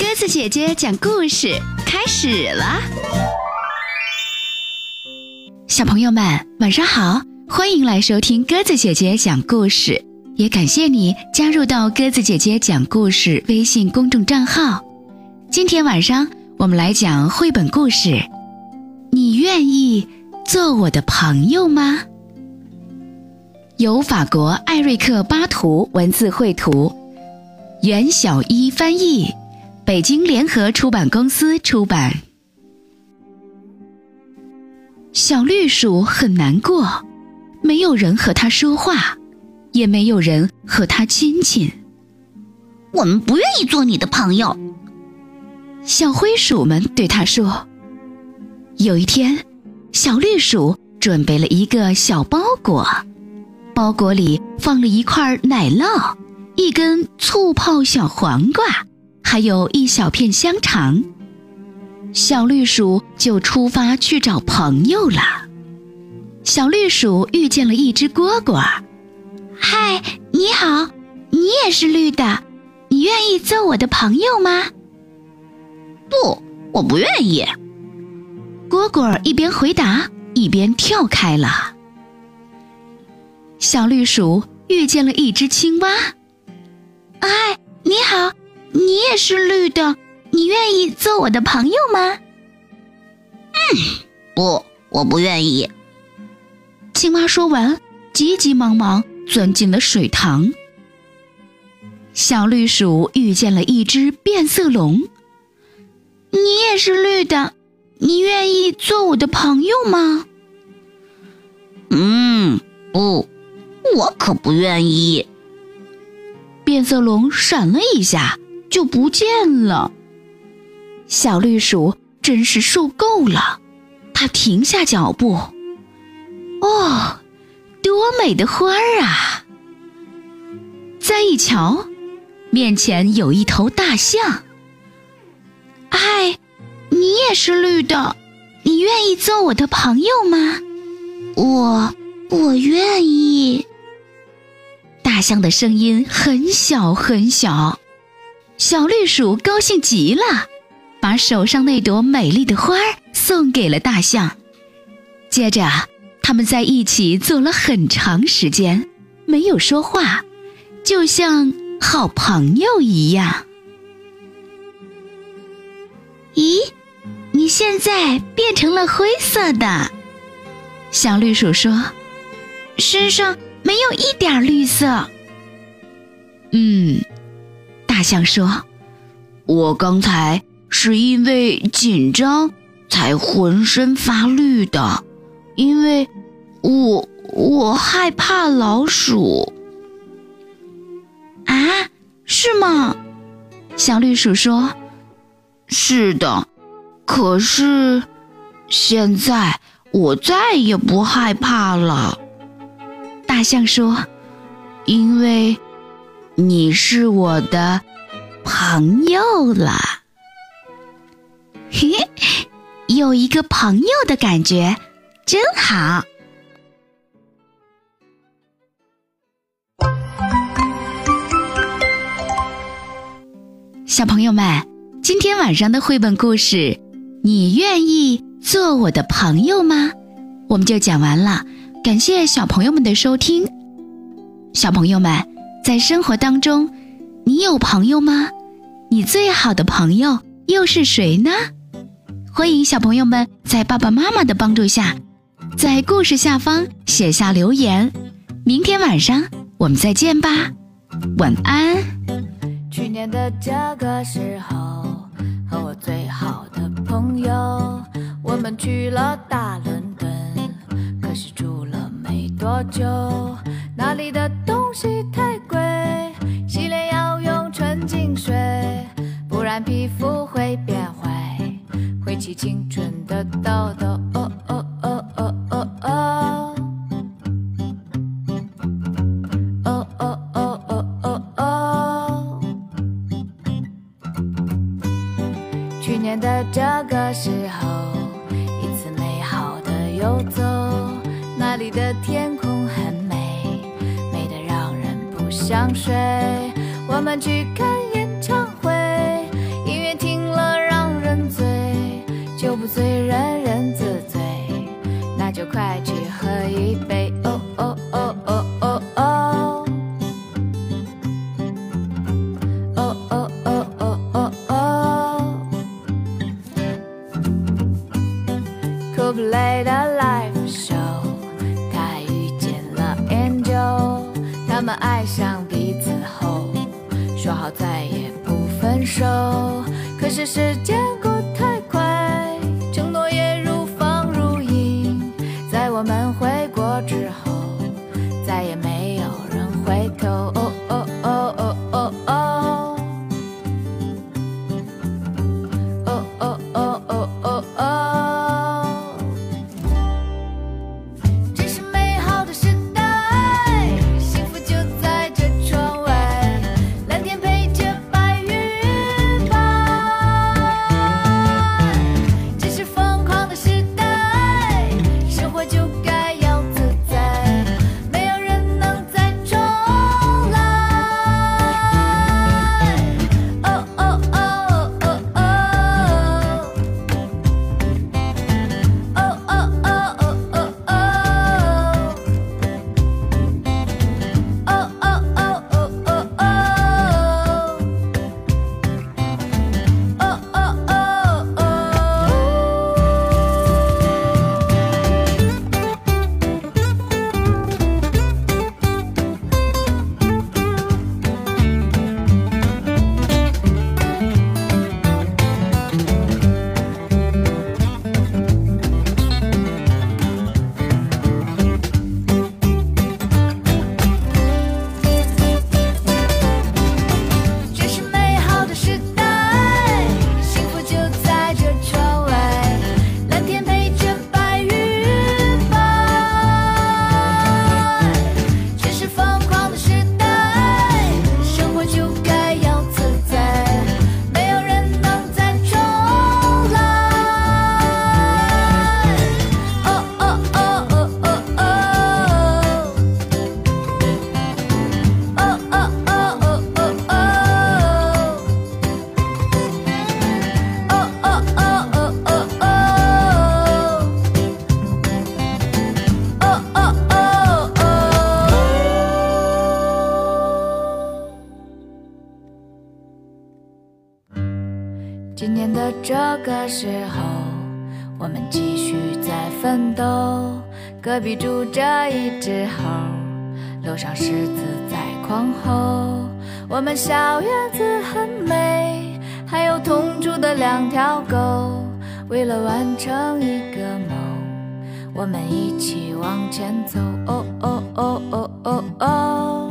鸽子姐姐讲故事开始了，小朋友们晚上好，欢迎来收听鸽子姐姐讲故事，也感谢你加入到鸽子姐姐讲故事微信公众账号。今天晚上我们来讲绘本故事，你愿意做我的朋友吗？由法国艾瑞克·巴图文字绘图，袁小一翻译，北京联合出版公司出版。小绿鼠很难过，没有人和它说话，也没有人和它亲近。我们不愿意做你的朋友。小灰鼠们对它说：“有一天，小绿鼠准备了一个小包裹。”包裹里放了一块奶酪，一根醋泡小黄瓜，还有一小片香肠。小绿鼠就出发去找朋友了。小绿鼠遇见了一只蝈蝈。嗨，你好，你也是绿的，你愿意做我的朋友吗？不，我不愿意。蝈蝈一边回答，一边跳开了。小绿鼠遇见了一只青蛙。嗨，你好，你也是绿的，你愿意做我的朋友吗？嗯，不，我不愿意。青蛙说完，急急忙忙钻进了水塘。小绿鼠遇见了一只变色龙。你也是绿的，你愿意做我的朋友吗？嗯，不。我可不愿意。变色龙闪了一下就不见了。小绿鼠真是受够了，它停下脚步。哦，多美的花儿啊！再一瞧，面前有一头大象。嗨，你也是绿的，你愿意做我的朋友吗？我，我愿意。大象的声音很小很小，小绿鼠高兴极了，把手上那朵美丽的花儿送给了大象。接着，他们在一起坐了很长时间，没有说话，就像好朋友一样。咦，你现在变成了灰色的，小绿鼠说，身上。没有一点绿色。嗯，大象说：“我刚才是因为紧张才浑身发绿的，因为我我害怕老鼠。”啊，是吗？小绿鼠说：“是的，可是现在我再也不害怕了。”大象说：“因为你是我的朋友了，嘿，有一个朋友的感觉真好。”小朋友们，今天晚上的绘本故事，你愿意做我的朋友吗？我们就讲完了。感谢小朋友们的收听。小朋友们，在生活当中，你有朋友吗？你最好的朋友又是谁呢？欢迎小朋友们在爸爸妈妈的帮助下，在故事下方写下留言。明天晚上我们再见吧，晚安。去年的这个时候，和我最好的朋友，我们去了大伦敦，可是住了没。多久？那里的东西太然皮肤会变坏，会起青春的痘痘。哦哦哦哦哦哦，哦哦哦哦哦哦。去年的这个时候，一次美好的游走，那里的天空很美，美得让人不。想睡，我们去看醉人人自醉，那就快去喝一杯。哦哦哦哦哦哦，哦哦哦哦哦哦。酷普雷的 live show，他遇见了 Angel，他们爱上彼此后，说好再也不分手。可是时间我们会今年的这个时候，我们继续在奋斗。隔壁住着一只猴，楼上狮子在狂吼。我们小院子很美，还有同住的两条狗。为了完成一个梦，我们一起往前走。哦哦哦哦哦哦。